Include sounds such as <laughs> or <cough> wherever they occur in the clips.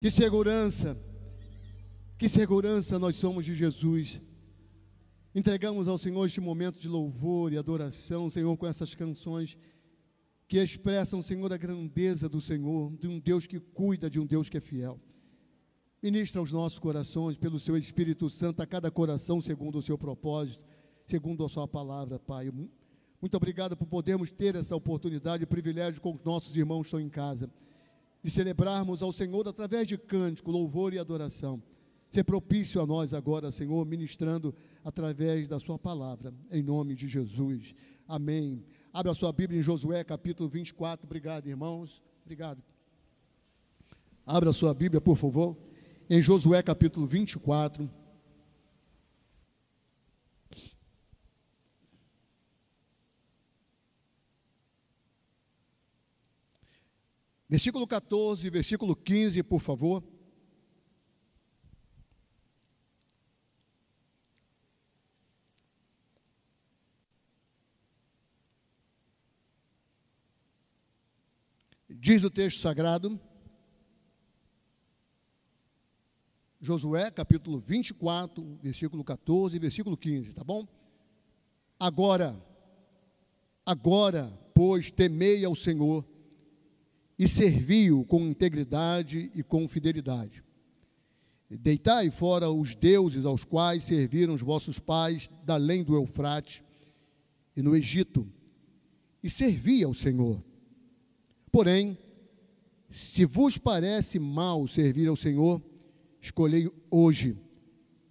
Que segurança, que segurança nós somos de Jesus. Entregamos ao Senhor este momento de louvor e adoração, Senhor, com essas canções que expressam, Senhor, a grandeza do Senhor, de um Deus que cuida, de um Deus que é fiel. Ministra aos nossos corações, pelo seu Espírito Santo, a cada coração segundo o seu propósito, segundo a sua palavra, Pai. Muito obrigado por podermos ter essa oportunidade e privilégio com os nossos irmãos que estão em casa de celebrarmos ao Senhor através de cântico, louvor e adoração. Ser propício a nós agora, Senhor, ministrando através da Sua palavra, em nome de Jesus. Amém. Abra a sua Bíblia em Josué, capítulo 24. Obrigado, irmãos. Obrigado. Abra sua Bíblia, por favor, em Josué, capítulo 24. Versículo 14, versículo 15, por favor. Diz o texto sagrado, Josué, capítulo 24, versículo 14 e versículo 15, tá bom? Agora, agora, pois, temei ao Senhor e servi-o com integridade e com fidelidade. Deitai fora os deuses aos quais serviram os vossos pais da além do Eufrate e no Egito, e servi ao Senhor. Porém, se vos parece mal servir ao Senhor, escolhei hoje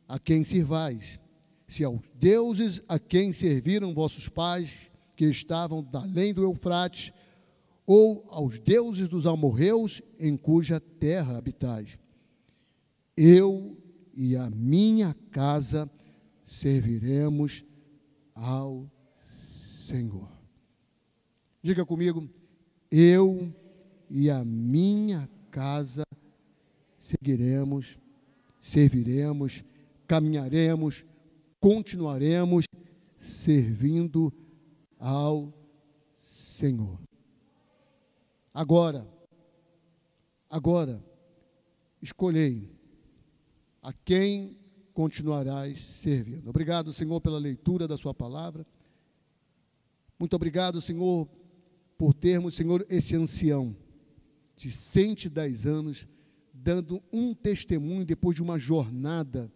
a quem servais. Se aos deuses a quem serviram vossos pais, que estavam da além do Eufrates, ou aos deuses dos amorreus em cuja terra habitais. Eu e a minha casa serviremos ao Senhor. Diga comigo, eu e a minha casa seguiremos, serviremos, caminharemos, continuaremos servindo ao Senhor. Agora, agora, escolhei a quem continuarás servindo. Obrigado, Senhor, pela leitura da Sua palavra. Muito obrigado, Senhor, por termos, Senhor, esse ancião de 110 anos, dando um testemunho depois de uma jornada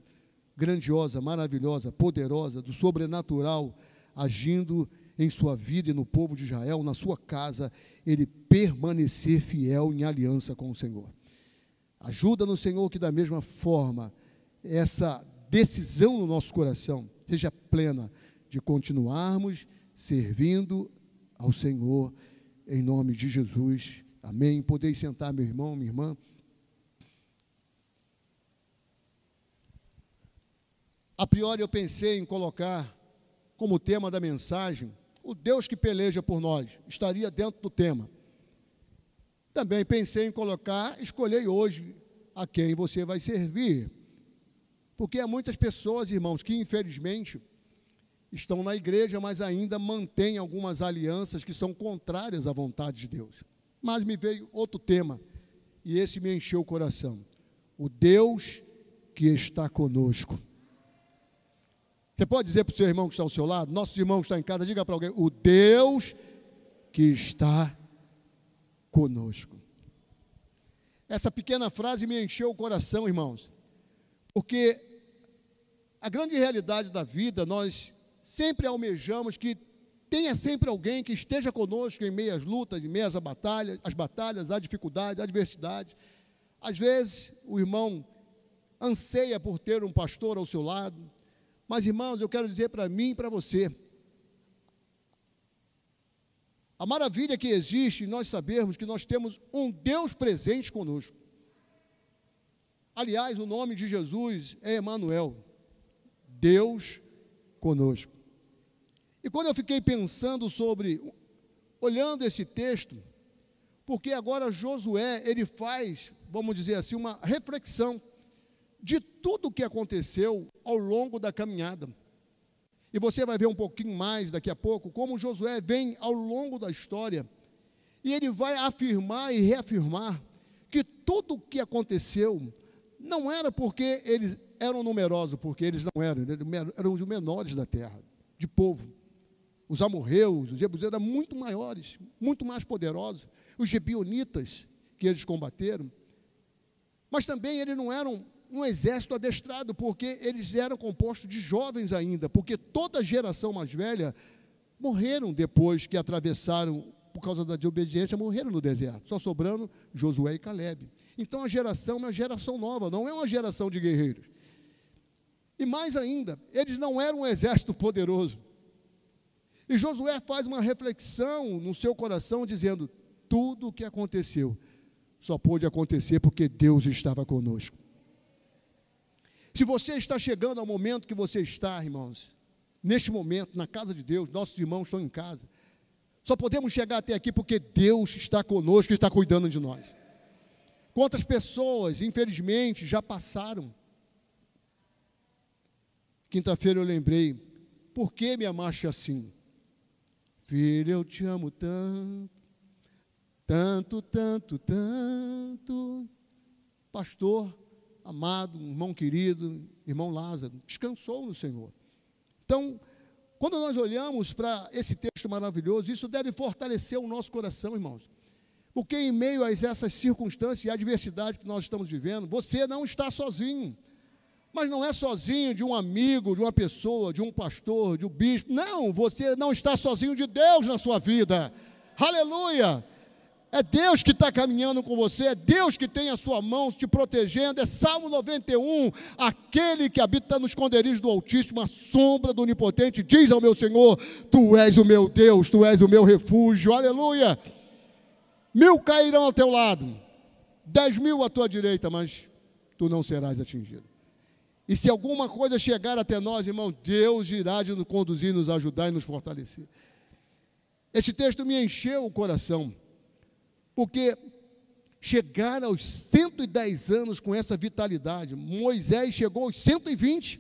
grandiosa, maravilhosa, poderosa, do sobrenatural, agindo em sua vida e no povo de Israel, na sua casa, ele permanecer fiel em aliança com o Senhor. Ajuda no Senhor que, da mesma forma, essa decisão no nosso coração seja plena de continuarmos servindo ao Senhor, em nome de Jesus. Amém. Podeis sentar, meu irmão, minha irmã. A priori eu pensei em colocar como tema da mensagem o Deus que peleja por nós, estaria dentro do tema. Também pensei em colocar, escolhei hoje a quem você vai servir. Porque há muitas pessoas, irmãos, que infelizmente estão na igreja, mas ainda mantêm algumas alianças que são contrárias à vontade de Deus. Mas me veio outro tema, e esse me encheu o coração. O Deus que está conosco. Você pode dizer para o seu irmão que está ao seu lado, nossos irmãos que estão em casa, diga para alguém: o Deus que está conosco. Essa pequena frase me encheu o coração, irmãos, porque a grande realidade da vida, nós sempre almejamos que tenha sempre alguém que esteja conosco em meio às lutas, em meio às batalhas, às batalhas, às dificuldades, às adversidades. Às vezes, o irmão anseia por ter um pastor ao seu lado, mas, irmãos, eu quero dizer para mim e para você: a maravilha que existe nós sabermos que nós temos um Deus presente conosco. Aliás, o nome de Jesus é Emanuel, Deus conosco. E quando eu fiquei pensando sobre, olhando esse texto, porque agora Josué, ele faz, vamos dizer assim, uma reflexão de tudo o que aconteceu ao longo da caminhada. E você vai ver um pouquinho mais daqui a pouco como Josué vem ao longo da história e ele vai afirmar e reafirmar que tudo o que aconteceu não era porque eles eram numerosos, porque eles não eram, eram os menores da terra, de povo. Os amorreus, os jebuseus eram muito maiores, muito mais poderosos. Os gebionitas que eles combateram. Mas também eles não eram um exército adestrado, porque eles eram compostos de jovens ainda, porque toda a geração mais velha morreram depois que atravessaram, por causa da desobediência, morreram no deserto, só sobrando Josué e Caleb. Então a geração é uma geração nova, não é uma geração de guerreiros. E mais ainda, eles não eram um exército poderoso. E Josué faz uma reflexão no seu coração, dizendo: tudo o que aconteceu só pôde acontecer porque Deus estava conosco. Se você está chegando ao momento que você está, irmãos, neste momento, na casa de Deus, nossos irmãos estão em casa, só podemos chegar até aqui porque Deus está conosco e está cuidando de nós. Quantas pessoas, infelizmente, já passaram Quinta-feira eu lembrei, por que me amaste assim? Filho, eu te amo tanto, tanto, tanto, tanto. Pastor, amado, irmão querido, irmão Lázaro, descansou no Senhor. Então, quando nós olhamos para esse texto maravilhoso, isso deve fortalecer o nosso coração, irmãos. Porque em meio a essas circunstâncias e adversidade que nós estamos vivendo, você não está sozinho. Mas não é sozinho de um amigo, de uma pessoa, de um pastor, de um bispo. Não, você não está sozinho de Deus na sua vida. Aleluia! É Deus que está caminhando com você, é Deus que tem a sua mão te protegendo. É Salmo 91, aquele que habita nos esconderijos do Altíssimo, a sombra do Onipotente, diz ao meu Senhor: Tu és o meu Deus, tu és o meu refúgio. Aleluia! Mil cairão ao teu lado, dez mil à tua direita, mas tu não serás atingido. E se alguma coisa chegar até nós, irmão, Deus irá de nos conduzir, nos ajudar e nos fortalecer. Esse texto me encheu o coração, porque chegar aos 110 anos com essa vitalidade, Moisés chegou aos 120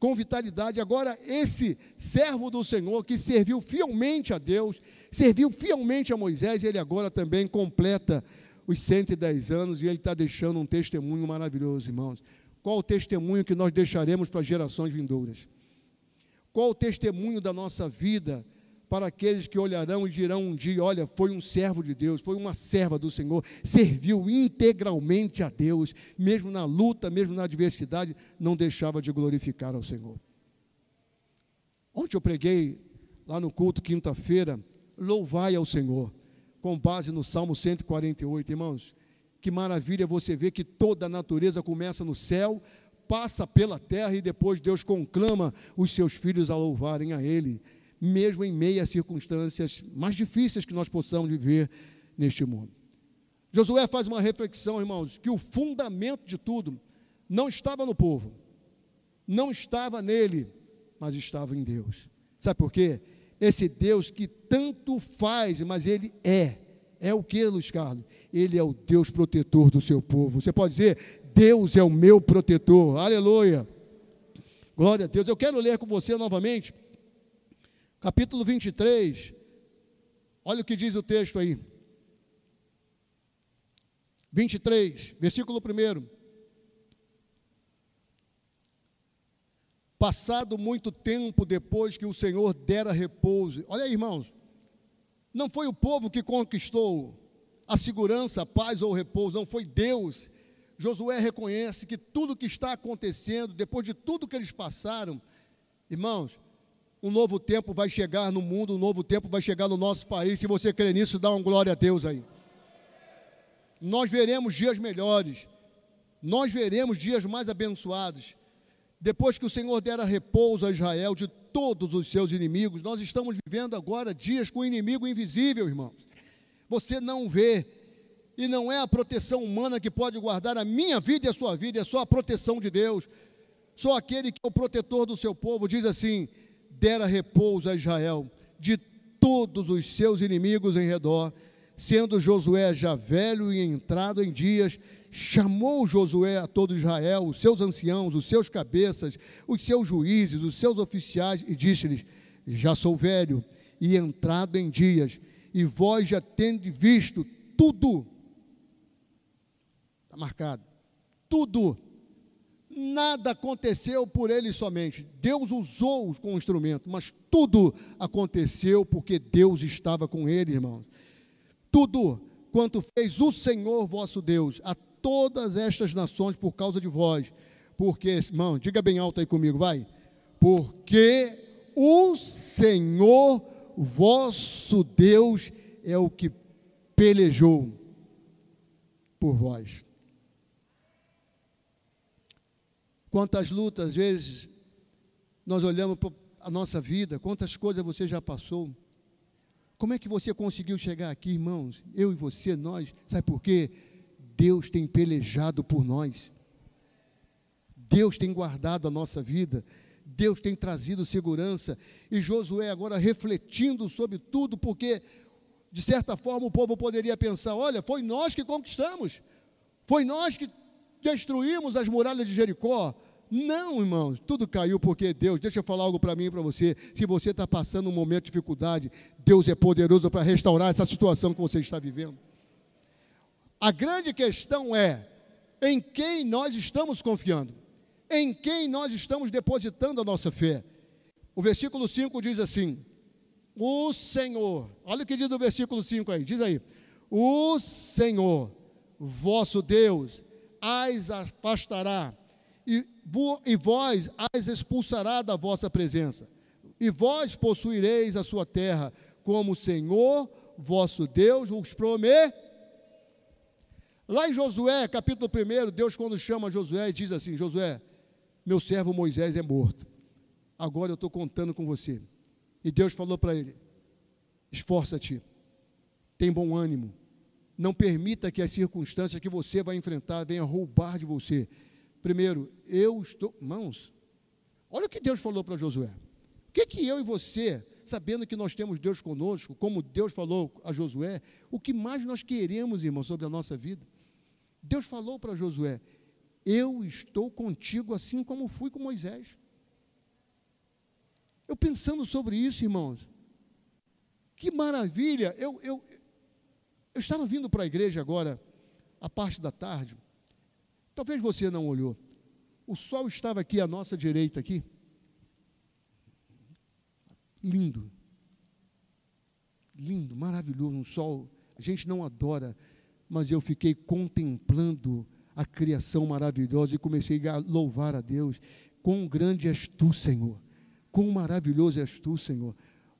com vitalidade. Agora, esse servo do Senhor que serviu fielmente a Deus, serviu fielmente a Moisés, ele agora também completa os 110 anos e ele está deixando um testemunho maravilhoso, irmãos. Qual o testemunho que nós deixaremos para gerações vindouras? Qual o testemunho da nossa vida para aqueles que olharão e dirão um dia: olha, foi um servo de Deus, foi uma serva do Senhor, serviu integralmente a Deus, mesmo na luta, mesmo na adversidade, não deixava de glorificar ao Senhor. Ontem eu preguei lá no culto, quinta-feira, louvai ao Senhor, com base no Salmo 148, irmãos. Que maravilha você ver que toda a natureza começa no céu, passa pela terra e depois Deus conclama os seus filhos a louvarem a Ele, mesmo em meio a circunstâncias mais difíceis que nós possamos viver neste mundo. Josué faz uma reflexão, irmãos, que o fundamento de tudo não estava no povo, não estava nele, mas estava em Deus. Sabe por quê? Esse Deus que tanto faz, mas ele é é o que, Luiz Carlos? Ele é o Deus protetor do seu povo. Você pode dizer, Deus é o meu protetor. Aleluia. Glória a Deus. Eu quero ler com você novamente, capítulo 23. Olha o que diz o texto aí. 23, versículo 1. Passado muito tempo depois que o Senhor dera repouso. Olha aí, irmãos. Não foi o povo que conquistou a segurança, a paz ou o repouso, não foi Deus. Josué reconhece que tudo que está acontecendo, depois de tudo que eles passaram, irmãos, um novo tempo vai chegar no mundo, um novo tempo vai chegar no nosso país. Se você crê nisso, dá uma glória a Deus aí. Nós veremos dias melhores, nós veremos dias mais abençoados. Depois que o Senhor dera repouso a Israel de todos os seus inimigos. Nós estamos vivendo agora dias com o inimigo invisível, irmãos. Você não vê, e não é a proteção humana que pode guardar a minha vida e a sua vida, é só a proteção de Deus. Só aquele que é o protetor do seu povo diz assim: dera repouso a Israel de todos os seus inimigos em redor, sendo Josué já velho e entrado em dias, chamou Josué a todo Israel, os seus anciãos, os seus cabeças, os seus juízes, os seus oficiais, e disse-lhes: Já sou velho e entrado em dias, e vós já tendes visto tudo. Está marcado. Tudo. Nada aconteceu por ele somente. Deus usou-os como instrumento, mas tudo aconteceu porque Deus estava com ele, irmãos. Tudo quanto fez o Senhor vosso Deus a todas estas nações por causa de vós. Porque, irmão, diga bem alto aí comigo, vai. Porque o Senhor vosso Deus é o que pelejou por vós. Quantas lutas, às vezes, nós olhamos para a nossa vida, quantas coisas você já passou. Como é que você conseguiu chegar aqui, irmãos? Eu e você, nós, sabe por quê? Deus tem pelejado por nós. Deus tem guardado a nossa vida. Deus tem trazido segurança. E Josué agora refletindo sobre tudo, porque de certa forma o povo poderia pensar: olha, foi nós que conquistamos, foi nós que destruímos as muralhas de Jericó. Não, irmãos, tudo caiu porque Deus, deixa eu falar algo para mim e para você. Se você está passando um momento de dificuldade, Deus é poderoso para restaurar essa situação que você está vivendo. A grande questão é em quem nós estamos confiando em quem nós estamos depositando a nossa fé. O versículo 5 diz assim: O Senhor, olha o que diz o versículo 5 aí, diz aí: O Senhor, vosso Deus, as afastará, e, e vós as expulsará da vossa presença, e vós possuireis a sua terra, como o Senhor, vosso Deus, vos prometeu. Lá em Josué, capítulo 1, Deus, quando chama Josué, diz assim: Josué, meu servo Moisés é morto. Agora eu estou contando com você. E Deus falou para ele: esforça-te, tem bom ânimo, não permita que as circunstâncias que você vai enfrentar venham roubar de você. Primeiro, eu estou. Mãos, olha o que Deus falou para Josué. O que, que eu e você, sabendo que nós temos Deus conosco, como Deus falou a Josué, o que mais nós queremos, irmão, sobre a nossa vida? Deus falou para Josué: eu estou contigo assim como fui com Moisés. Eu pensando sobre isso, irmãos, que maravilha! Eu, eu, eu estava vindo para a igreja agora, a parte da tarde. Talvez você não olhou. O sol estava aqui à nossa direita aqui. Lindo. Lindo, maravilhoso, um sol. A gente não adora, mas eu fiquei contemplando a criação maravilhosa e comecei a louvar a Deus. Quão grande és tu, Senhor. Quão maravilhoso és tu, Senhor.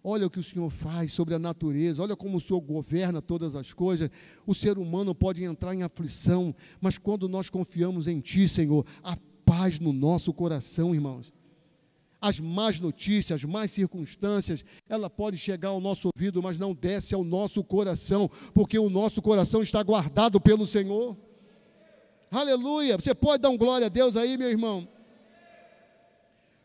Olha o que o Senhor faz sobre a natureza, olha como o Senhor governa todas as coisas. O ser humano pode entrar em aflição, mas quando nós confiamos em Ti, Senhor, a paz no nosso coração, irmãos. As más notícias, as más circunstâncias, ela pode chegar ao nosso ouvido, mas não desce ao nosso coração, porque o nosso coração está guardado pelo Senhor. Aleluia. Você pode dar um glória a Deus aí, meu irmão?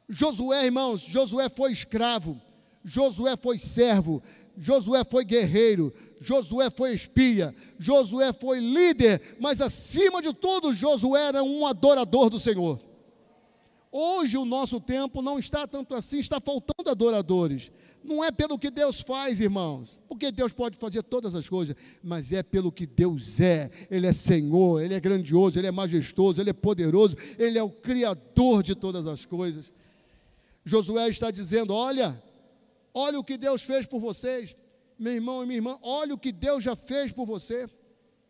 Josué, irmãos, Josué foi escravo, Josué foi servo, Josué foi guerreiro, Josué foi espia, Josué foi líder, mas acima de tudo, Josué era um adorador do Senhor. Hoje o nosso tempo não está tanto assim, está faltando adoradores. Não é pelo que Deus faz, irmãos, porque Deus pode fazer todas as coisas, mas é pelo que Deus é. Ele é Senhor, Ele é grandioso, Ele é majestoso, Ele é poderoso, Ele é o Criador de todas as coisas. Josué está dizendo: Olha, olha o que Deus fez por vocês, meu irmão e minha irmã, olha o que Deus já fez por você.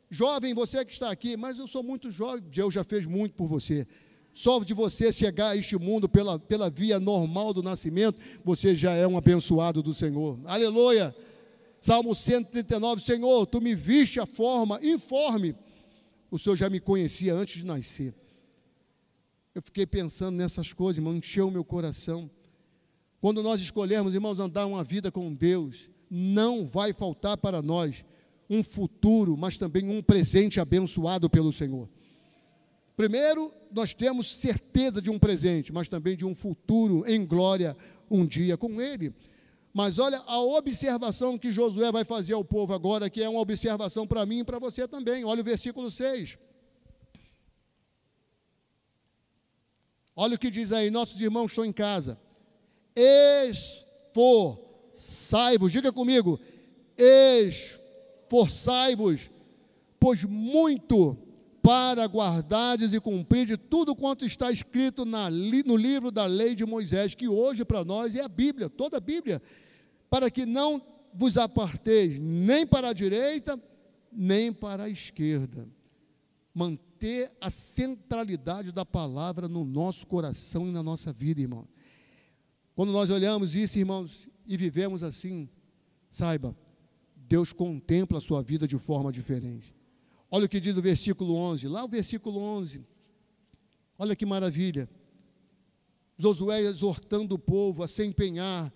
Jovem, você que está aqui, mas eu sou muito jovem, Deus já fez muito por você. Só de você chegar a este mundo pela, pela via normal do nascimento, você já é um abençoado do Senhor. Aleluia! Salmo 139, Senhor, tu me viste a forma informe. O Senhor já me conhecia antes de nascer. Eu fiquei pensando nessas coisas, irmão, encheu o meu coração. Quando nós escolhermos, irmãos, andar uma vida com Deus, não vai faltar para nós um futuro, mas também um presente abençoado pelo Senhor. Primeiro, nós temos certeza de um presente, mas também de um futuro em glória um dia com Ele. Mas olha a observação que Josué vai fazer ao povo agora, que é uma observação para mim e para você também. Olha o versículo 6. Olha o que diz aí: nossos irmãos estão em casa. Esforçai-vos, diga comigo, esforçai-vos, pois muito para guardares e cumprir de tudo quanto está escrito na, no livro da lei de Moisés, que hoje para nós é a Bíblia, toda a Bíblia, para que não vos aparteis nem para a direita, nem para a esquerda. Manter a centralidade da palavra no nosso coração e na nossa vida, irmão. Quando nós olhamos isso, irmãos, e vivemos assim, saiba, Deus contempla a sua vida de forma diferente. Olha o que diz o versículo 11, lá o versículo 11. Olha que maravilha. Josué exortando o povo a se empenhar,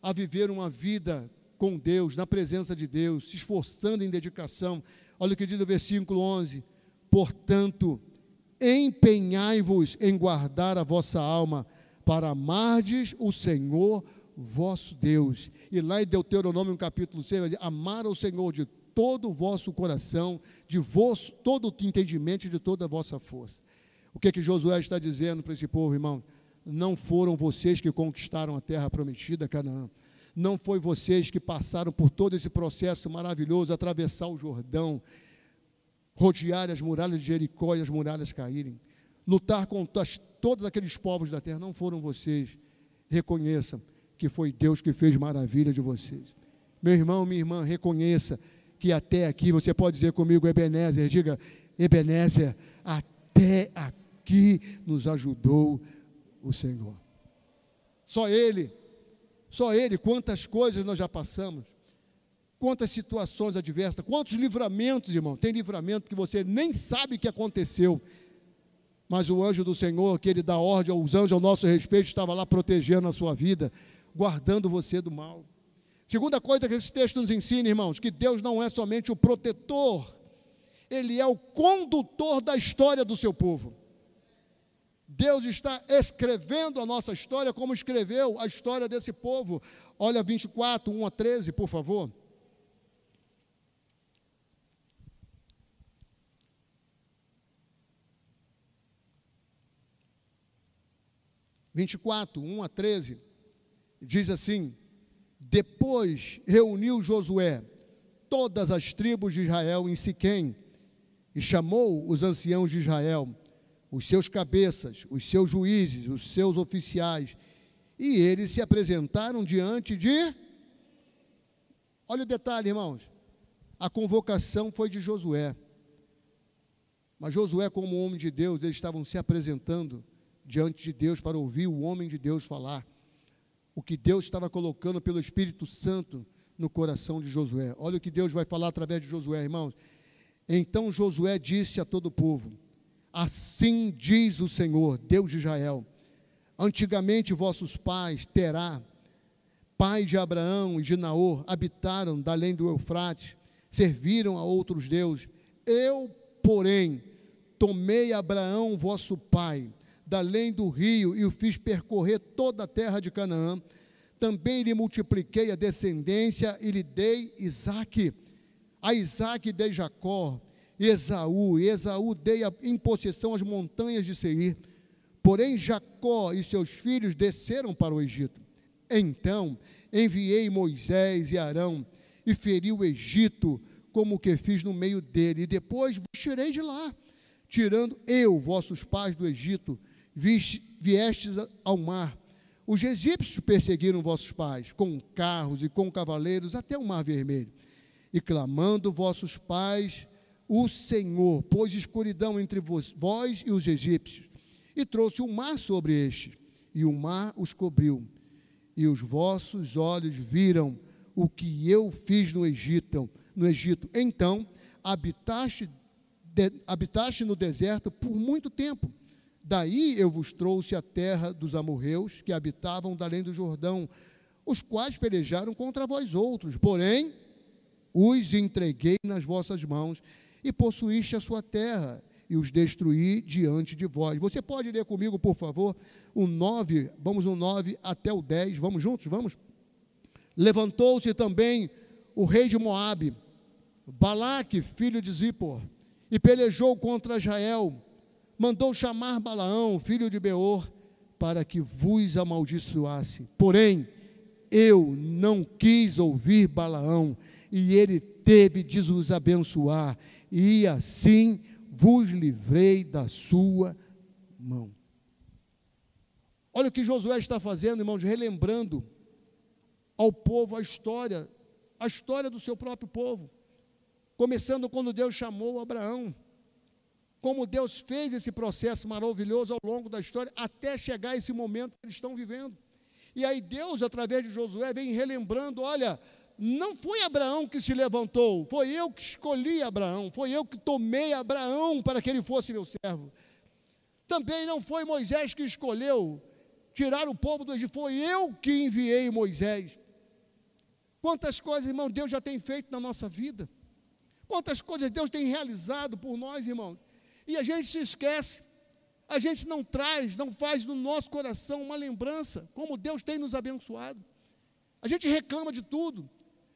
a viver uma vida com Deus, na presença de Deus, se esforçando em dedicação. Olha o que diz o versículo 11: Portanto, empenhai-vos em guardar a vossa alma, para amardes o Senhor vosso Deus. E lá em Deuteronômio, capítulo 6, amar o Senhor de todo o vosso coração, de vosso, todo o entendimento e de toda a vossa força. O que que Josué está dizendo para esse povo, irmão? Não foram vocês que conquistaram a terra prometida, Canaã. Não foi vocês que passaram por todo esse processo maravilhoso, atravessar o Jordão, rodear as muralhas de Jericó e as muralhas caírem, lutar contra todos aqueles povos da terra. Não foram vocês. Reconheçam que foi Deus que fez maravilha de vocês. Meu irmão, minha irmã, reconheça que até aqui, você pode dizer comigo, Ebenezer, diga, Ebenezer, até aqui nos ajudou o Senhor. Só Ele, só Ele, quantas coisas nós já passamos, quantas situações adversas, quantos livramentos, irmão. Tem livramento que você nem sabe que aconteceu, mas o anjo do Senhor, que ele dá ordem aos anjos ao nosso respeito, estava lá protegendo a sua vida, guardando você do mal. Segunda coisa que esse texto nos ensina, irmãos, que Deus não é somente o protetor, Ele é o condutor da história do seu povo. Deus está escrevendo a nossa história como escreveu a história desse povo. Olha 24, 1 a 13, por favor. Vinte e quatro, um a treze, diz assim: depois reuniu Josué todas as tribos de Israel em Siquém e chamou os anciãos de Israel, os seus cabeças, os seus juízes, os seus oficiais, e eles se apresentaram diante de. Olha o detalhe, irmãos. A convocação foi de Josué. Mas Josué, como homem de Deus, eles estavam se apresentando diante de Deus para ouvir o homem de Deus falar o que Deus estava colocando pelo Espírito Santo no coração de Josué. Olha o que Deus vai falar através de Josué, irmãos. Então Josué disse a todo o povo: Assim diz o Senhor, Deus de Israel: Antigamente vossos pais, Terá, pai de Abraão e de Naor, habitaram da além do Eufrates, serviram a outros deuses. Eu, porém, tomei Abraão, vosso pai, da além do rio e o fiz percorrer toda a terra de Canaã. Também lhe multipliquei a descendência e lhe dei Isaque. A Isaque dei Jacó, Esaú, e Esaú dei em possessão as montanhas de Seir. Porém, Jacó e seus filhos desceram para o Egito. Então enviei Moisés e Arão e feri o Egito, como o que fiz no meio dele, e depois vos tirei de lá, tirando eu, vossos pais, do Egito, viestes ao mar. Os egípcios perseguiram vossos pais, com carros e com cavaleiros, até o mar vermelho. E clamando vossos pais, o Senhor pôs escuridão entre vós, e os egípcios, e trouxe o mar sobre estes, e o mar os cobriu. E os vossos olhos viram o que eu fiz no Egito. No Egito. Então habitaste, de, habitaste no deserto por muito tempo Daí eu vos trouxe a terra dos amorreus que habitavam além do Jordão, os quais pelejaram contra vós outros, porém os entreguei nas vossas mãos e possuíste a sua terra e os destruí diante de vós. Você pode ler comigo, por favor, o 9, vamos o 9 até o 10, vamos juntos, vamos? Levantou-se também o rei de Moabe, Balaque, filho de Zippor, e pelejou contra Israel, mandou chamar Balaão, filho de Beor, para que vos amaldiçoasse. Porém, eu não quis ouvir Balaão, e ele teve de vos abençoar, e assim vos livrei da sua mão. Olha o que Josué está fazendo, irmãos, relembrando ao povo a história, a história do seu próprio povo. Começando quando Deus chamou Abraão. Como Deus fez esse processo maravilhoso ao longo da história, até chegar esse momento que eles estão vivendo. E aí Deus, através de Josué, vem relembrando: olha, não foi Abraão que se levantou, foi eu que escolhi Abraão, foi eu que tomei Abraão para que ele fosse meu servo. Também não foi Moisés que escolheu tirar o povo do Egito, foi eu que enviei Moisés. Quantas coisas, irmão, Deus já tem feito na nossa vida. Quantas coisas Deus tem realizado por nós, irmão. E a gente se esquece. A gente não traz, não faz no nosso coração uma lembrança, como Deus tem nos abençoado. A gente reclama de tudo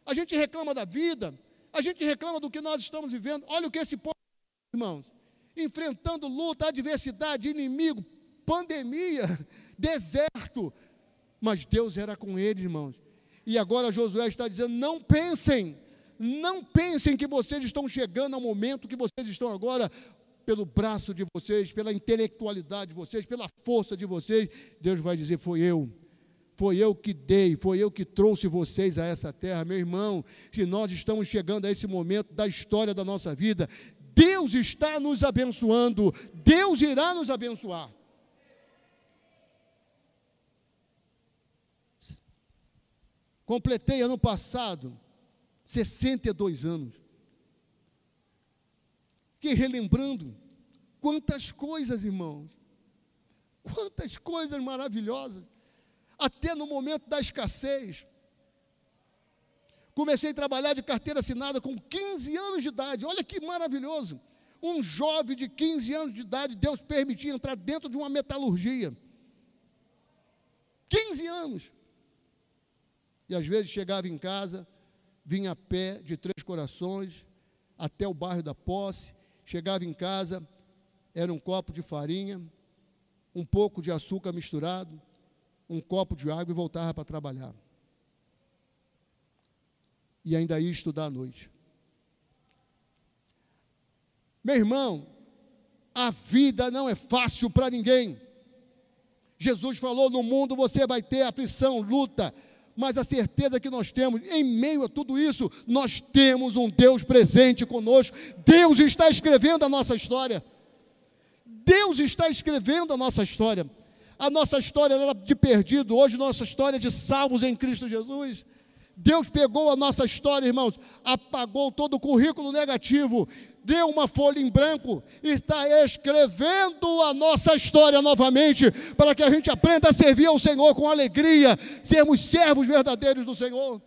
a gente reclama da vida, a gente reclama do que nós estamos vivendo. Olha o que esse povo, irmãos, enfrentando luta, adversidade, inimigo, pandemia, <laughs> deserto. Mas Deus era com eles, irmãos. E agora Josué está dizendo: não pensem, não pensem que vocês estão chegando ao momento que vocês estão agora pelo braço de vocês, pela intelectualidade de vocês, pela força de vocês. Deus vai dizer: foi eu foi eu que dei, foi eu que trouxe vocês a essa terra, meu irmão. Se nós estamos chegando a esse momento da história da nossa vida, Deus está nos abençoando, Deus irá nos abençoar. Completei ano passado 62 anos. Fiquei relembrando quantas coisas, irmãos, quantas coisas maravilhosas até no momento da escassez. Comecei a trabalhar de carteira assinada com 15 anos de idade. Olha que maravilhoso. Um jovem de 15 anos de idade, Deus permitia entrar dentro de uma metalurgia. 15 anos. E às vezes chegava em casa, vinha a pé de Três Corações até o bairro da Posse. Chegava em casa, era um copo de farinha, um pouco de açúcar misturado, um copo de água e voltava para trabalhar. E ainda ia estudar à noite. Meu irmão, a vida não é fácil para ninguém. Jesus falou: no mundo você vai ter aflição, luta, mas a certeza que nós temos, em meio a tudo isso, nós temos um Deus presente conosco. Deus está escrevendo a nossa história. Deus está escrevendo a nossa história. A nossa história era de perdido, hoje nossa história é de salvos em Cristo Jesus. Deus pegou a nossa história, irmãos, apagou todo o currículo negativo, deu uma folha em branco está escrevendo a nossa história novamente, para que a gente aprenda a servir ao Senhor com alegria, sermos servos verdadeiros do Senhor.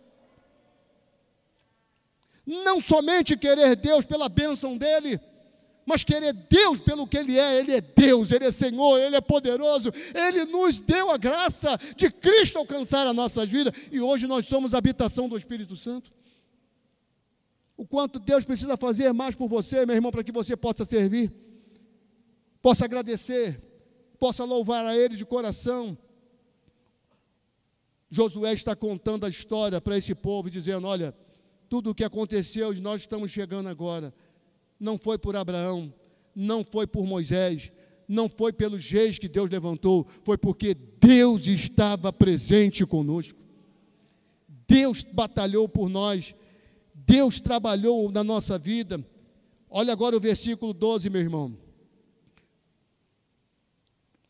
Não somente querer Deus pela bênção dEle, mas querer Deus pelo que Ele é, Ele é Deus, Ele é Senhor, Ele é poderoso, Ele nos deu a graça de Cristo alcançar a nossa vida e hoje nós somos habitação do Espírito Santo. O quanto Deus precisa fazer mais por você, meu irmão, para que você possa servir, possa agradecer, possa louvar a Ele de coração. Josué está contando a história para esse povo, dizendo: Olha, tudo o que aconteceu, nós estamos chegando agora não foi por Abraão, não foi por Moisés, não foi pelos reis que Deus levantou, foi porque Deus estava presente conosco. Deus batalhou por nós, Deus trabalhou na nossa vida. Olha agora o versículo 12, meu irmão.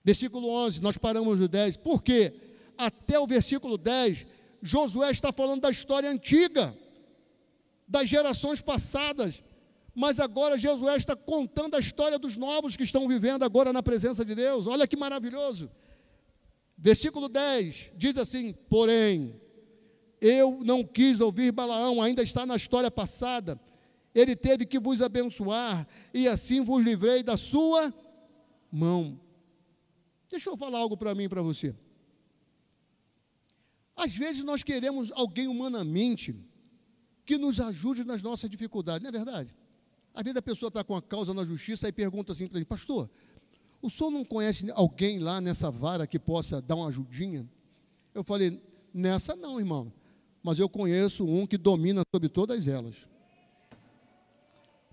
Versículo 11, nós paramos no 10. Por quê? Até o versículo 10, Josué está falando da história antiga, das gerações passadas mas agora Josué está contando a história dos novos que estão vivendo agora na presença de Deus. Olha que maravilhoso. Versículo 10 diz assim: Porém, eu não quis ouvir Balaão, ainda está na história passada. Ele teve que vos abençoar, e assim vos livrei da sua mão. Deixa eu falar algo para mim e para você. Às vezes nós queremos alguém humanamente que nos ajude nas nossas dificuldades, não é verdade? Às vezes a pessoa está com a causa na justiça e pergunta assim para ele, pastor, o senhor não conhece alguém lá nessa vara que possa dar uma ajudinha? Eu falei, nessa não, irmão, mas eu conheço um que domina sobre todas elas.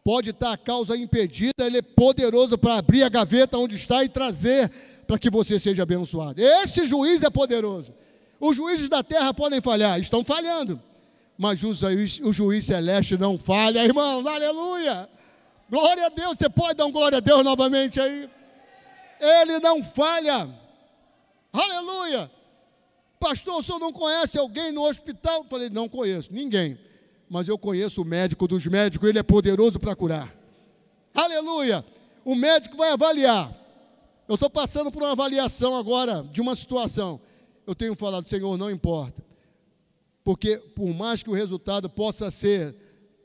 Pode estar a causa impedida, ele é poderoso para abrir a gaveta onde está e trazer para que você seja abençoado. Esse juiz é poderoso. Os juízes da terra podem falhar, estão falhando. Mas o juiz, celeste não falha, irmão, aleluia. Glória a Deus, você pode dar um glória a Deus novamente aí? Ele não falha, aleluia. Pastor, o senhor não conhece alguém no hospital? Eu falei, não conheço, ninguém. Mas eu conheço o médico dos médicos, ele é poderoso para curar. Aleluia. O médico vai avaliar. Eu estou passando por uma avaliação agora de uma situação. Eu tenho falado, Senhor, não importa. Porque por mais que o resultado possa ser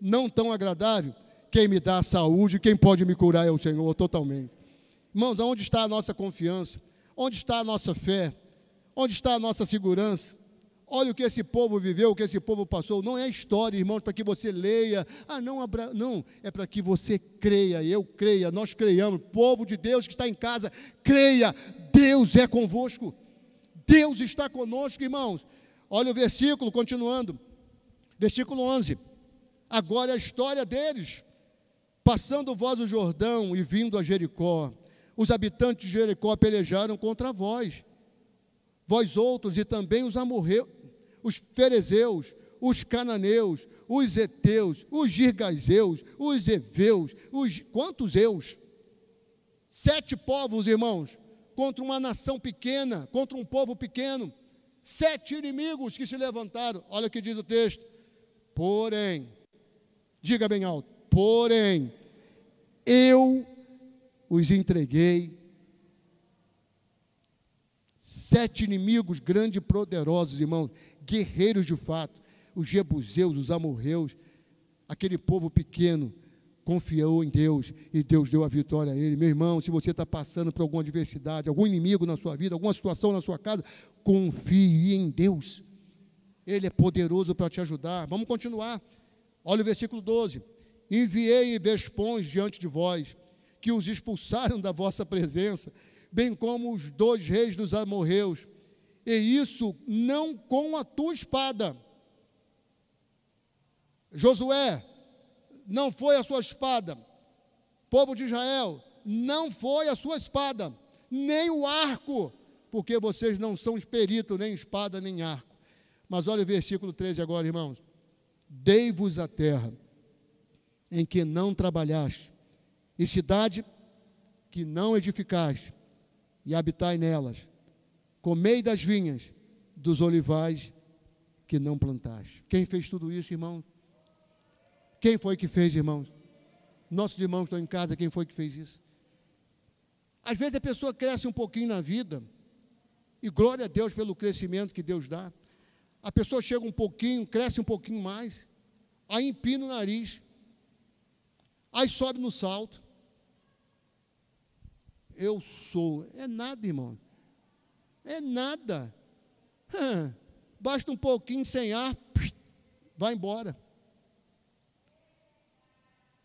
não tão agradável, quem me dá a saúde, quem pode me curar é o Senhor totalmente. Irmãos, aonde está a nossa confiança? Onde está a nossa fé? Onde está a nossa segurança? Olha o que esse povo viveu, o que esse povo passou. Não é história, irmãos, para que você leia. Ah, não, Abra... não, é para que você creia, eu creia, nós creiamos. Povo de Deus que está em casa, creia. Deus é convosco. Deus está conosco, irmãos. Olha o versículo, continuando. Versículo 11. Agora é a história deles. Passando vós o Jordão e vindo a Jericó, os habitantes de Jericó pelejaram contra vós. Vós outros e também os amorreus, os ferezeus, os cananeus, os heteus, os girgazeus, os eveus, os quantos eus? Sete povos, irmãos, contra uma nação pequena, contra um povo pequeno. Sete inimigos que se levantaram. Olha o que diz o texto. Porém, diga bem alto, porém, eu os entreguei. Sete inimigos grandes e poderosos, irmãos, guerreiros de fato, os jebuseus, os amorreus, aquele povo pequeno, confiou em Deus e Deus deu a vitória a ele. Meu irmão, se você está passando por alguma adversidade, algum inimigo na sua vida, alguma situação na sua casa, confie em Deus. Ele é poderoso para te ajudar. Vamos continuar. Olha o versículo 12. Enviei vespões diante de vós, que os expulsaram da vossa presença, bem como os dois reis dos amorreus, e isso não com a tua espada. Josué, não foi a sua espada. Povo de Israel, não foi a sua espada, nem o arco, porque vocês não são esperitos, nem espada, nem arco. Mas olha o versículo 13 agora, irmãos. Dei-vos a terra em que não trabalhaste, e cidade que não edificaste, e habitai nelas. Comei das vinhas, dos olivais que não plantaste. Quem fez tudo isso, irmão? Quem foi que fez, irmãos? Nossos irmãos estão em casa, quem foi que fez isso? Às vezes a pessoa cresce um pouquinho na vida, e glória a Deus pelo crescimento que Deus dá. A pessoa chega um pouquinho, cresce um pouquinho mais, aí empina o nariz, Aí sobe no salto. Eu sou. É nada, irmão. É nada. Basta um pouquinho sem ar, vai embora.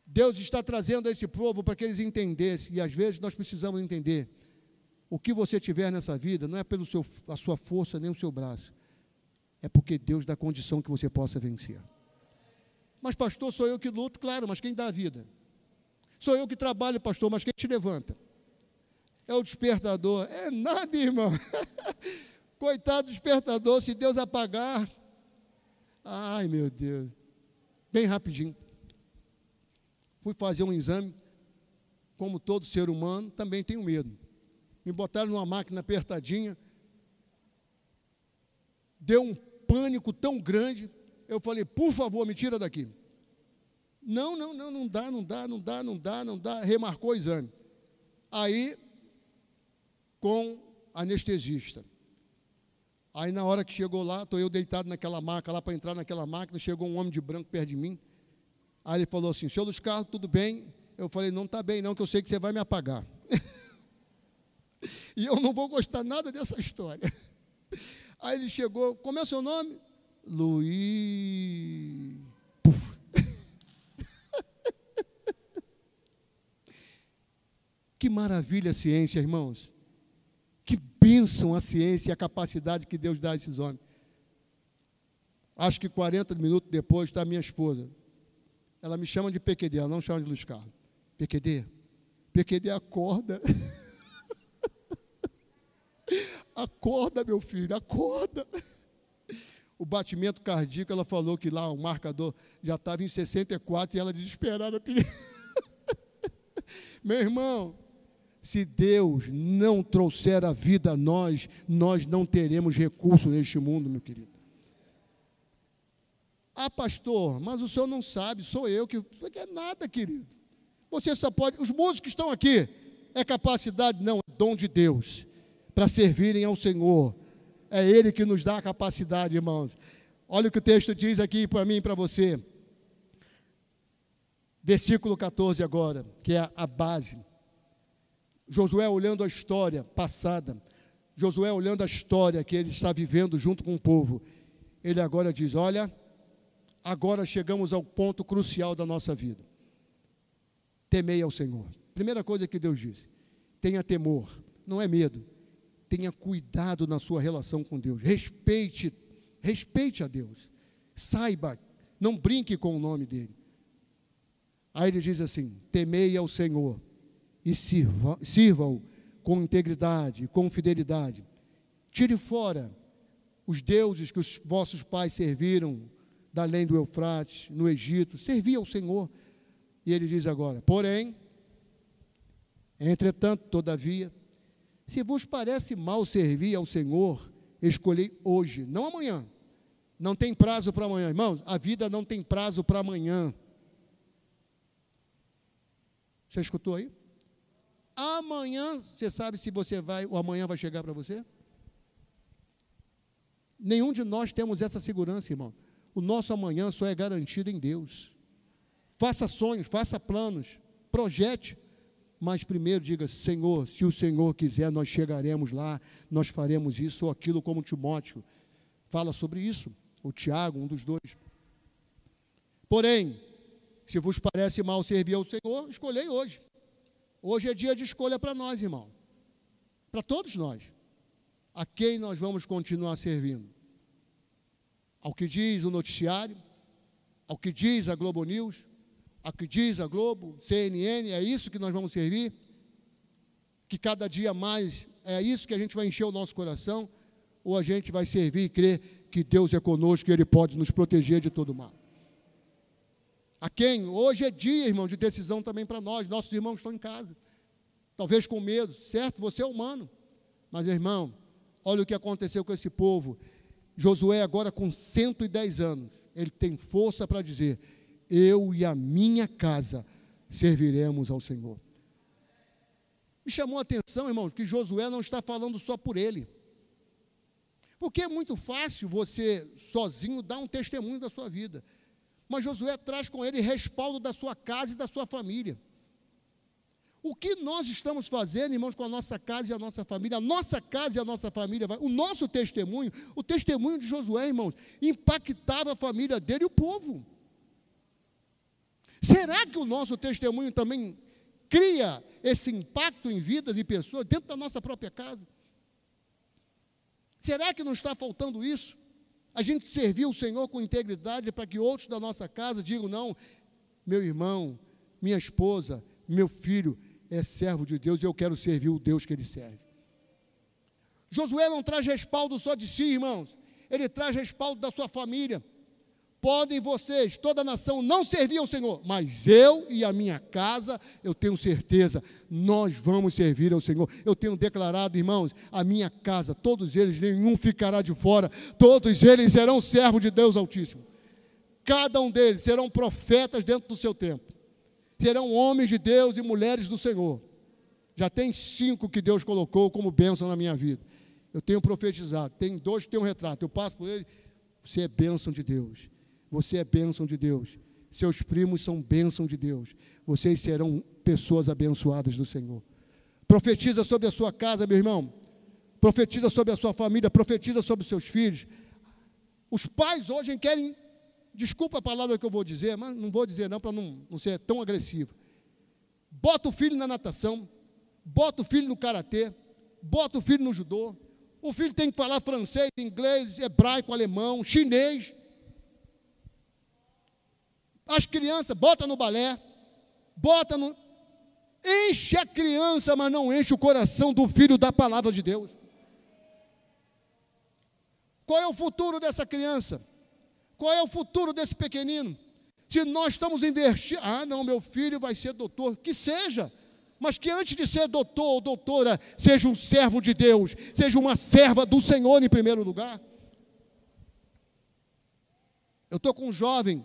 Deus está trazendo a esse povo para que eles entendessem, e às vezes nós precisamos entender. O que você tiver nessa vida não é pela sua força nem o seu braço, é porque Deus dá condição que você possa vencer. Mas, pastor, sou eu que luto, claro, mas quem dá a vida? Sou eu que trabalho, pastor, mas quem te levanta? É o despertador. É nada, irmão. <laughs> Coitado do despertador, se Deus apagar. Ai, meu Deus. Bem rapidinho. Fui fazer um exame. Como todo ser humano, também tenho medo. Me botaram numa máquina apertadinha. Deu um pânico tão grande. Eu falei, por favor, me tira daqui. Não, não, não, não dá, não dá, não dá, não dá, não dá. Remarcou o exame. Aí, com anestesista. Aí, na hora que chegou lá, estou eu deitado naquela maca, lá para entrar naquela máquina, chegou um homem de branco perto de mim. Aí ele falou assim: Senhor dos Carlos, tudo bem? Eu falei: Não está bem, não, que eu sei que você vai me apagar. <laughs> e eu não vou gostar nada dessa história. Aí ele chegou: Como é o seu nome? Luiz. Puf. <laughs> Que maravilha a ciência, irmãos. Que bênção a ciência e a capacidade que Deus dá a esses homens. Acho que 40 minutos depois está minha esposa. Ela me chama de PQD, ela não chama de Luiz Carlos. PQD, PQD acorda. <laughs> acorda, meu filho, acorda. O batimento cardíaco, ela falou que lá o marcador já estava em 64 e ela desesperada. <laughs> meu irmão, se Deus não trouxer a vida a nós, nós não teremos recurso neste mundo, meu querido. Ah, pastor, mas o senhor não sabe, sou eu que. Que é nada, querido. Você só pode. Os músicos que estão aqui, é capacidade? Não, é dom de Deus, para servirem ao Senhor. É Ele que nos dá a capacidade, irmãos. Olha o que o texto diz aqui para mim e para você. Versículo 14 agora, que é a base. Josué olhando a história passada, Josué olhando a história que ele está vivendo junto com o povo, ele agora diz: Olha, agora chegamos ao ponto crucial da nossa vida. Temei ao Senhor. Primeira coisa que Deus disse: tenha temor, não é medo. Tenha cuidado na sua relação com Deus. Respeite, respeite a Deus. Saiba, não brinque com o nome dele. Aí ele diz assim: temei ao Senhor e sirva-o sirva com integridade, com fidelidade. Tire fora os deuses que os vossos pais serviram da além do Eufrates, no Egito, servia ao Senhor. E ele diz agora: porém, entretanto, todavia, se vos parece mal servir ao Senhor, escolhei hoje, não amanhã. Não tem prazo para amanhã, irmãos. A vida não tem prazo para amanhã. Você escutou aí? Amanhã, você sabe se você vai, o amanhã vai chegar para você? Nenhum de nós temos essa segurança, irmão. O nosso amanhã só é garantido em Deus. Faça sonhos, faça planos, projete, mas primeiro diga: Senhor, se o Senhor quiser, nós chegaremos lá, nós faremos isso ou aquilo, como Timóteo fala sobre isso, o Tiago, um dos dois. Porém, se vos parece mal servir ao Senhor, escolhei hoje. Hoje é dia de escolha para nós, irmão. Para todos nós. A quem nós vamos continuar servindo? ao que diz o noticiário, ao que diz a Globo News, ao que diz a Globo, CNN, é isso que nós vamos servir? Que cada dia mais é isso que a gente vai encher o nosso coração? Ou a gente vai servir e crer que Deus é conosco e Ele pode nos proteger de todo mal? A quem? Hoje é dia, irmão, de decisão também para nós. Nossos irmãos estão em casa, talvez com medo, certo? Você é humano, mas irmão, olha o que aconteceu com esse povo. Josué, agora com 110 anos, ele tem força para dizer: Eu e a minha casa serviremos ao Senhor. Me chamou a atenção, irmãos, que Josué não está falando só por ele. Porque é muito fácil você, sozinho, dar um testemunho da sua vida. Mas Josué traz com ele respaldo da sua casa e da sua família. O que nós estamos fazendo, irmãos, com a nossa casa e a nossa família? A nossa casa e a nossa família, o nosso testemunho, o testemunho de Josué, irmãos, impactava a família dele e o povo. Será que o nosso testemunho também cria esse impacto em vidas de pessoas dentro da nossa própria casa? Será que não está faltando isso? A gente servir o Senhor com integridade para que outros da nossa casa digam: não, meu irmão, minha esposa, meu filho, é servo de Deus e eu quero servir o Deus que ele serve. Josué não traz respaldo só de si, irmãos, ele traz respaldo da sua família. Podem vocês, toda a nação, não servir ao Senhor, mas eu e a minha casa, eu tenho certeza, nós vamos servir ao Senhor. Eu tenho declarado, irmãos, a minha casa, todos eles, nenhum ficará de fora, todos eles serão servos de Deus Altíssimo. Cada um deles serão profetas dentro do seu tempo serão homens de Deus e mulheres do Senhor. Já tem cinco que Deus colocou como bênção na minha vida. Eu tenho profetizado. Tem dois que tem um retrato. Eu passo por ele. Você é bênção de Deus. Você é bênção de Deus. Seus primos são bênção de Deus. Vocês serão pessoas abençoadas do Senhor. Profetiza sobre a sua casa, meu irmão. Profetiza sobre a sua família. Profetiza sobre os seus filhos. Os pais hoje querem desculpa a palavra que eu vou dizer, mas não vou dizer não para não, não ser tão agressivo. Bota o filho na natação, bota o filho no karatê, bota o filho no judô. O filho tem que falar francês, inglês, hebraico, alemão, chinês. As crianças, bota no balé, bota no. Enche a criança, mas não enche o coração do filho da palavra de Deus. Qual é o futuro dessa criança? Qual é o futuro desse pequenino? Se nós estamos investindo, ah, não, meu filho vai ser doutor, que seja, mas que antes de ser doutor ou doutora, seja um servo de Deus, seja uma serva do Senhor em primeiro lugar. Eu estou com um jovem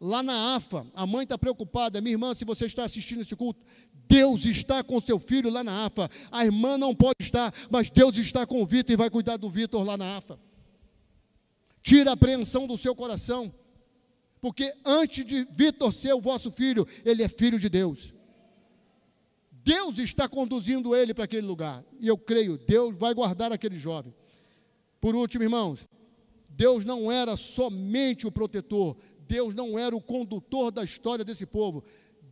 lá na AFA, a mãe está preocupada, minha irmã, se você está assistindo esse culto, Deus está com seu filho lá na AFA, a irmã não pode estar, mas Deus está com o Vitor e vai cuidar do Vitor lá na AFA. Tira a apreensão do seu coração, porque antes de Vitor ser o vosso filho, ele é filho de Deus. Deus está conduzindo ele para aquele lugar, e eu creio, Deus vai guardar aquele jovem. Por último, irmãos, Deus não era somente o protetor, Deus não era o condutor da história desse povo,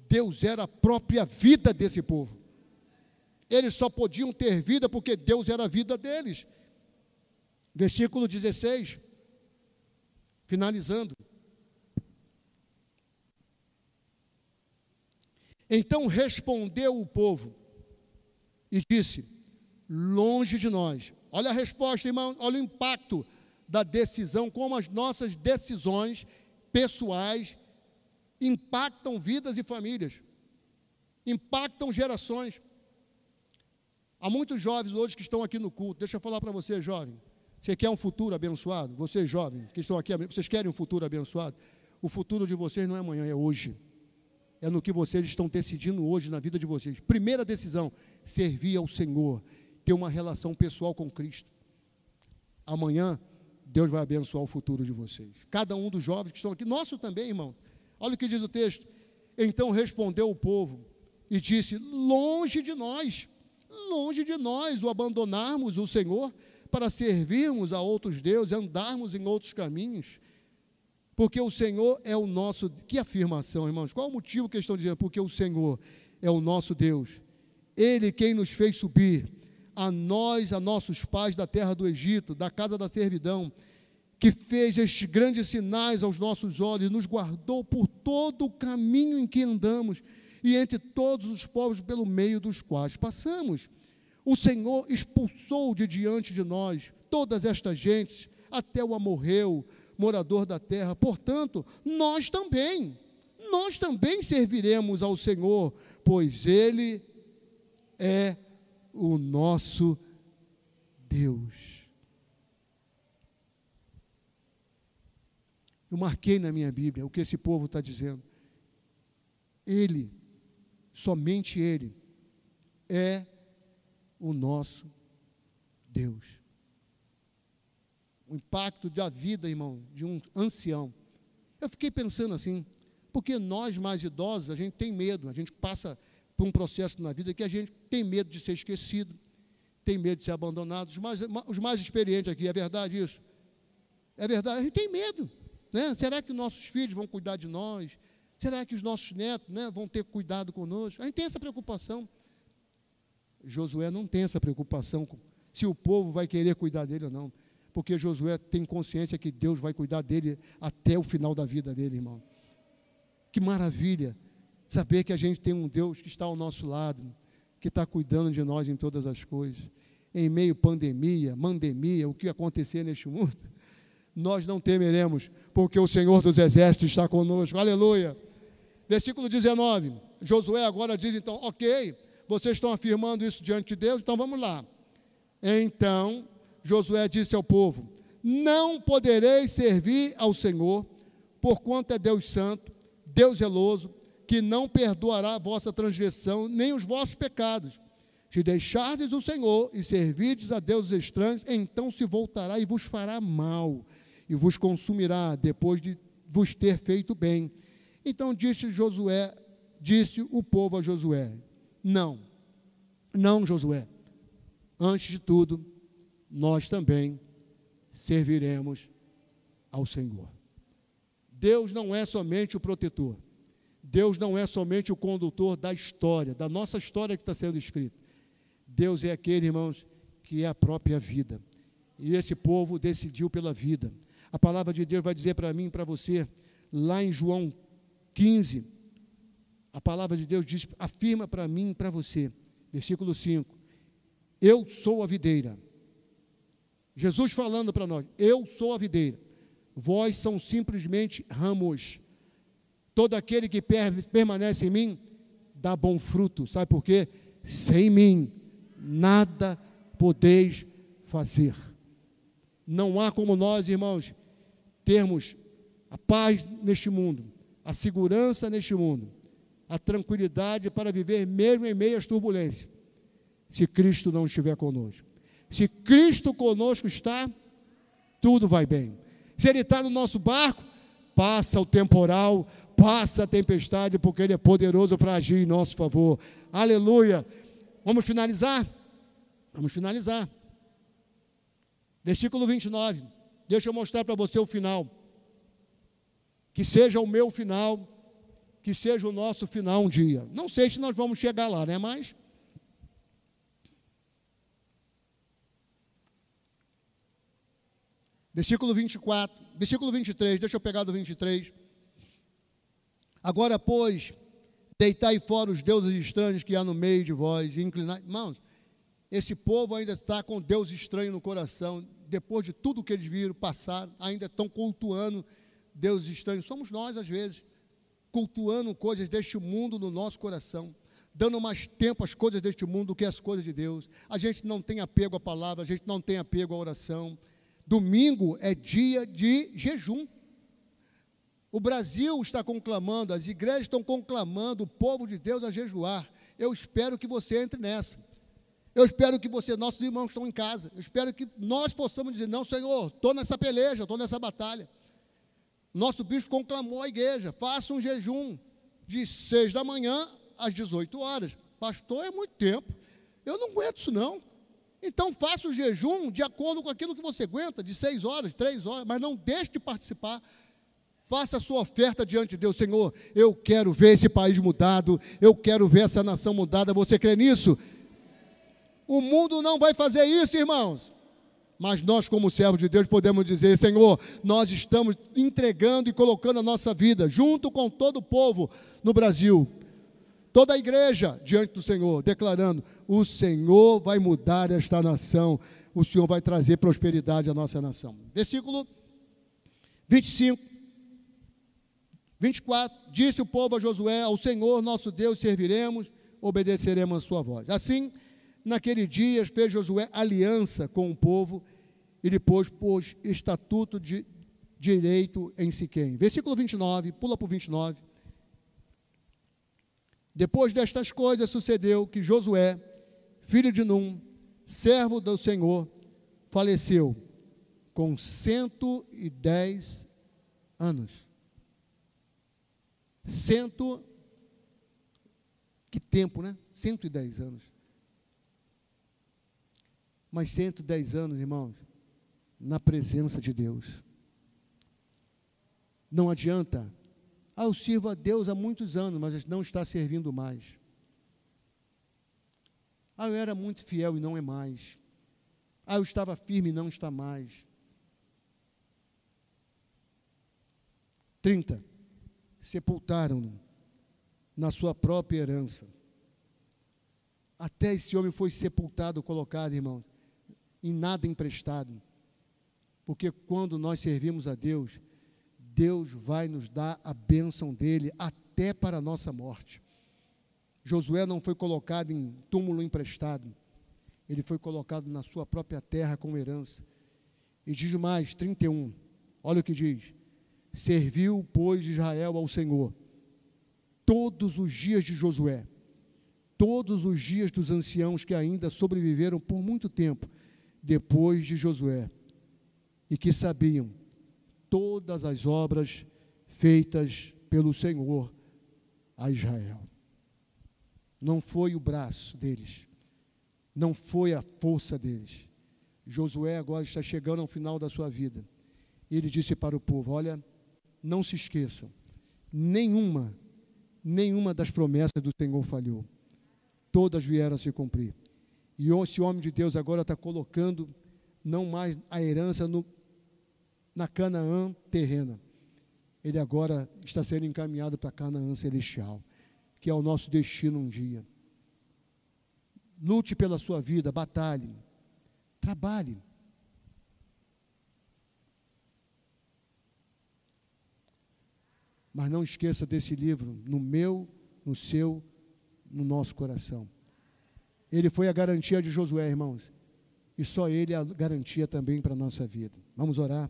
Deus era a própria vida desse povo. Eles só podiam ter vida porque Deus era a vida deles. Versículo 16, finalizando. Então respondeu o povo e disse: Longe de nós. Olha a resposta, irmão, olha o impacto da decisão, como as nossas decisões pessoais impactam vidas e famílias, impactam gerações. Há muitos jovens hoje que estão aqui no culto. Deixa eu falar para você, jovem. Você quer um futuro abençoado? Vocês, jovens, que estão aqui, vocês querem um futuro abençoado? O futuro de vocês não é amanhã, é hoje. É no que vocês estão decidindo hoje na vida de vocês. Primeira decisão: servir ao Senhor, ter uma relação pessoal com Cristo. Amanhã Deus vai abençoar o futuro de vocês. Cada um dos jovens que estão aqui, nosso também, irmão. Olha o que diz o texto. Então respondeu o povo e disse: Longe de nós, longe de nós o abandonarmos o Senhor para servirmos a outros deuses, andarmos em outros caminhos. Porque o Senhor é o nosso. Que afirmação, irmãos? Qual o motivo que eles estão dizendo? Porque o Senhor é o nosso Deus. Ele quem nos fez subir a nós, a nossos pais da terra do Egito, da casa da servidão, que fez estes grandes sinais aos nossos olhos, nos guardou por todo o caminho em que andamos e entre todos os povos pelo meio dos quais passamos. O Senhor expulsou de diante de nós todas estas gentes, até o amorreu, morador da terra. Portanto, nós também, nós também serviremos ao Senhor, pois Ele é o nosso Deus. Eu marquei na minha Bíblia o que esse povo está dizendo. Ele, somente Ele, é o nosso Deus. O impacto da vida, irmão, de um ancião. Eu fiquei pensando assim, porque nós mais idosos, a gente tem medo, a gente passa por um processo na vida que a gente tem medo de ser esquecido, tem medo de ser abandonado. Os mais, os mais experientes aqui, é verdade isso? É verdade, a gente tem medo. Né? Será que nossos filhos vão cuidar de nós? Será que os nossos netos né, vão ter cuidado conosco? A gente tem essa preocupação. Josué não tem essa preocupação com se o povo vai querer cuidar dele ou não, porque Josué tem consciência que Deus vai cuidar dele até o final da vida dele, irmão. Que maravilha! Saber que a gente tem um Deus que está ao nosso lado, que está cuidando de nós em todas as coisas. Em meio pandemia, mandemia, o que acontecer neste mundo, <laughs> nós não temeremos, porque o Senhor dos Exércitos está conosco. Aleluia. Versículo 19. Josué agora diz então: Ok, vocês estão afirmando isso diante de Deus, então vamos lá. Então Josué disse ao povo: Não podereis servir ao Senhor, porquanto é Deus santo, Deus zeloso, que não perdoará a vossa transgressão, nem os vossos pecados. Se deixardes o Senhor e servirdes a deuses estranhos, então se voltará e vos fará mal, e vos consumirá depois de vos ter feito bem. Então disse Josué, disse o povo a Josué: Não, não, Josué. Antes de tudo, nós também serviremos ao Senhor. Deus não é somente o protetor. Deus não é somente o condutor da história, da nossa história que está sendo escrita. Deus é aquele, irmãos, que é a própria vida. E esse povo decidiu pela vida. A palavra de Deus vai dizer para mim e para você, lá em João 15, a palavra de Deus diz, afirma para mim e para você, versículo 5: Eu sou a videira. Jesus falando para nós: Eu sou a videira, vós são simplesmente ramos. Todo aquele que permanece em mim dá bom fruto. Sabe por quê? Sem mim nada podeis fazer. Não há como nós, irmãos, termos a paz neste mundo, a segurança neste mundo, a tranquilidade para viver mesmo em meio às turbulências, se Cristo não estiver conosco. Se Cristo conosco está, tudo vai bem. Se Ele está no nosso barco, passa o temporal, passa a tempestade, porque Ele é poderoso para agir em nosso favor. Aleluia. Vamos finalizar? Vamos finalizar. Versículo 29. Deixa eu mostrar para você o final. Que seja o meu final, que seja o nosso final um dia. Não sei se nós vamos chegar lá, né? Mas. Versículo 24, versículo 23, deixa eu pegar do 23. Agora, pois, deitai fora os deuses estranhos que há no meio de vós, e inclinai. Irmãos, esse povo ainda está com Deus estranho no coração, depois de tudo que eles viram passar, ainda estão cultuando deuses estranhos. Somos nós, às vezes, cultuando coisas deste mundo no nosso coração, dando mais tempo às coisas deste mundo do que às coisas de Deus. A gente não tem apego à palavra, a gente não tem apego à oração. Domingo é dia de jejum. O Brasil está conclamando, as igrejas estão conclamando o povo de Deus a jejuar. Eu espero que você entre nessa. Eu espero que você, nossos irmãos estão em casa, eu espero que nós possamos dizer: não, Senhor, estou nessa peleja, estou nessa batalha. Nosso bispo conclamou a igreja: faça um jejum de 6 da manhã às 18 horas. Pastor, é muito tempo. Eu não aguento isso, não. Então faça o jejum de acordo com aquilo que você aguenta, de 6 horas, 3 horas, mas não deixe de participar. Faça sua oferta diante de Deus, Senhor. Eu quero ver esse país mudado, eu quero ver essa nação mudada. Você crê nisso? O mundo não vai fazer isso, irmãos. Mas nós, como servos de Deus, podemos dizer: Senhor, nós estamos entregando e colocando a nossa vida, junto com todo o povo no Brasil, toda a igreja diante do Senhor, declarando: o Senhor vai mudar esta nação, o Senhor vai trazer prosperidade à nossa nação. Versículo 25. 24: Disse o povo a Josué: Ao Senhor nosso Deus serviremos, obedeceremos a sua voz. Assim, Naquele dia fez Josué aliança com o povo e depois pôs estatuto de direito em Siquém. Versículo 29, pula para o 29. Depois destas coisas sucedeu que Josué, filho de Num, servo do Senhor, faleceu com 110 anos. Cento, que tempo, né? 110 anos. Mas 110 anos, irmãos, na presença de Deus. Não adianta. Ah, eu sirvo a Deus há muitos anos, mas não está servindo mais. Ah, eu era muito fiel e não é mais. Ah, eu estava firme e não está mais. 30. Sepultaram-no na sua própria herança. Até esse homem foi sepultado, colocado, irmãos, em nada emprestado. Porque quando nós servimos a Deus, Deus vai nos dar a bênção dele até para a nossa morte. Josué não foi colocado em túmulo emprestado, ele foi colocado na sua própria terra como herança. E diz mais, 31, olha o que diz: Serviu, pois, Israel ao Senhor todos os dias de Josué, todos os dias dos anciãos que ainda sobreviveram por muito tempo, depois de Josué, e que sabiam todas as obras feitas pelo Senhor a Israel. Não foi o braço deles, não foi a força deles. Josué agora está chegando ao final da sua vida. E ele disse para o povo: Olha, não se esqueçam, nenhuma, nenhuma das promessas do Senhor falhou. Todas vieram a se cumprir. E esse homem de Deus agora está colocando não mais a herança no, na Canaã terrena. ele agora está sendo encaminhado para Canaã celestial, que é o nosso destino um dia. Lute pela sua vida, batalhe, trabalhe. Mas não esqueça desse livro, no meu, no seu, no nosso coração. Ele foi a garantia de Josué, irmãos. E só ele é a garantia também para a nossa vida. Vamos orar.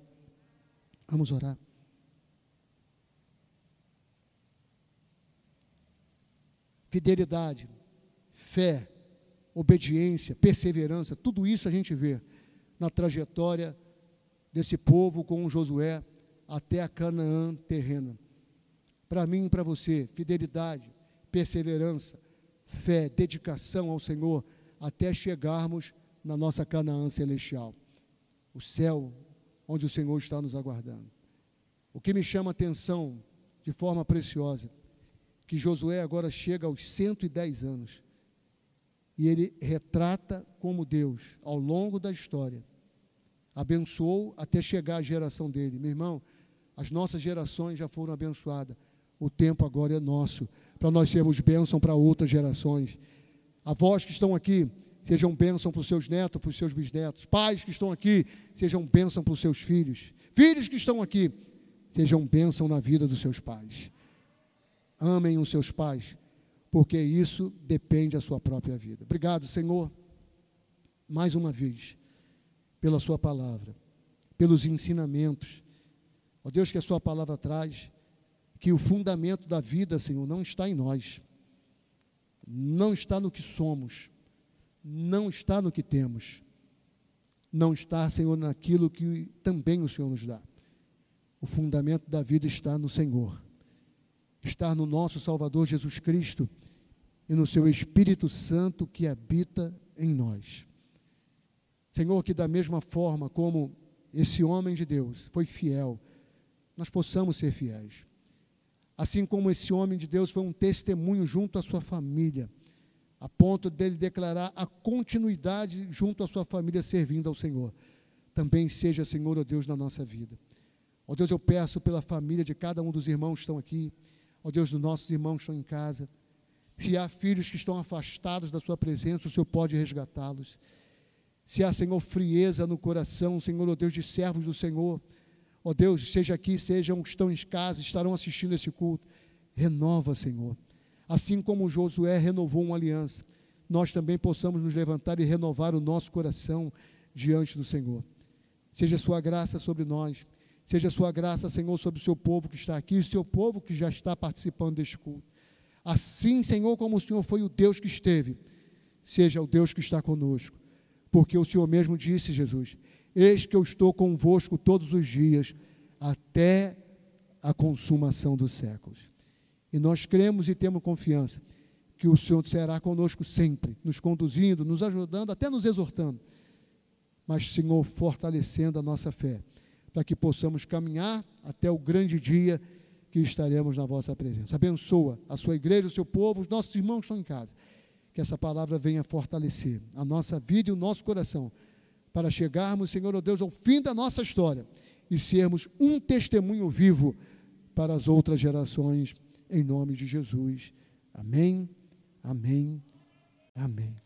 Vamos orar. Fidelidade, fé, obediência, perseverança, tudo isso a gente vê na trajetória desse povo com Josué até a Canaã terrena. Para mim e para você, fidelidade, perseverança, fé, dedicação ao Senhor, até chegarmos na nossa Canaã celestial, o céu onde o Senhor está nos aguardando. O que me chama a atenção de forma preciosa, que Josué agora chega aos 110 anos, e ele retrata como Deus, ao longo da história, abençoou até chegar à geração dele. Meu irmão, as nossas gerações já foram abençoadas. O tempo agora é nosso, para nós sermos bênção para outras gerações. Avós que estão aqui, sejam bênção para os seus netos, para os seus bisnetos. Pais que estão aqui, sejam bênção para os seus filhos. Filhos que estão aqui, sejam bênção na vida dos seus pais. Amem os seus pais, porque isso depende da sua própria vida. Obrigado, Senhor, mais uma vez, pela Sua palavra, pelos ensinamentos. Ó Deus, que a Sua palavra traz, que o fundamento da vida, Senhor, não está em nós, não está no que somos, não está no que temos, não está, Senhor, naquilo que também o Senhor nos dá. O fundamento da vida está no Senhor estar no nosso Salvador Jesus Cristo e no seu Espírito Santo que habita em nós. Senhor, que da mesma forma como esse homem de Deus foi fiel, nós possamos ser fiéis. Assim como esse homem de Deus foi um testemunho junto à sua família, a ponto dele declarar a continuidade junto à sua família servindo ao Senhor. Também seja, Senhor, ó Deus, na nossa vida. Ó Deus, eu peço pela família de cada um dos irmãos que estão aqui, Ó Deus, dos nossos irmãos que estão em casa. Se há filhos que estão afastados da Sua presença, o Senhor pode resgatá-los. Se há, Senhor, frieza no coração, Senhor, ó Deus, de servos do Senhor, ó Deus, seja aqui, sejam que estão em casa, estarão assistindo esse culto, renova, Senhor. Assim como Josué renovou uma aliança, nós também possamos nos levantar e renovar o nosso coração diante do Senhor. Seja Sua graça sobre nós Seja sua graça, Senhor, sobre o seu povo que está aqui, o seu povo que já está participando deste culto. Assim, Senhor, como o Senhor foi o Deus que esteve, seja o Deus que está conosco. Porque o Senhor mesmo disse, Jesus: Eis que eu estou convosco todos os dias, até a consumação dos séculos. E nós cremos e temos confiança que o Senhor será conosco sempre, nos conduzindo, nos ajudando, até nos exortando, mas, Senhor, fortalecendo a nossa fé para que possamos caminhar até o grande dia que estaremos na vossa presença. Abençoa a sua igreja, o seu povo, os nossos irmãos que estão em casa. Que essa palavra venha fortalecer a nossa vida e o nosso coração, para chegarmos, Senhor oh Deus, ao fim da nossa história e sermos um testemunho vivo para as outras gerações, em nome de Jesus. Amém, amém, amém.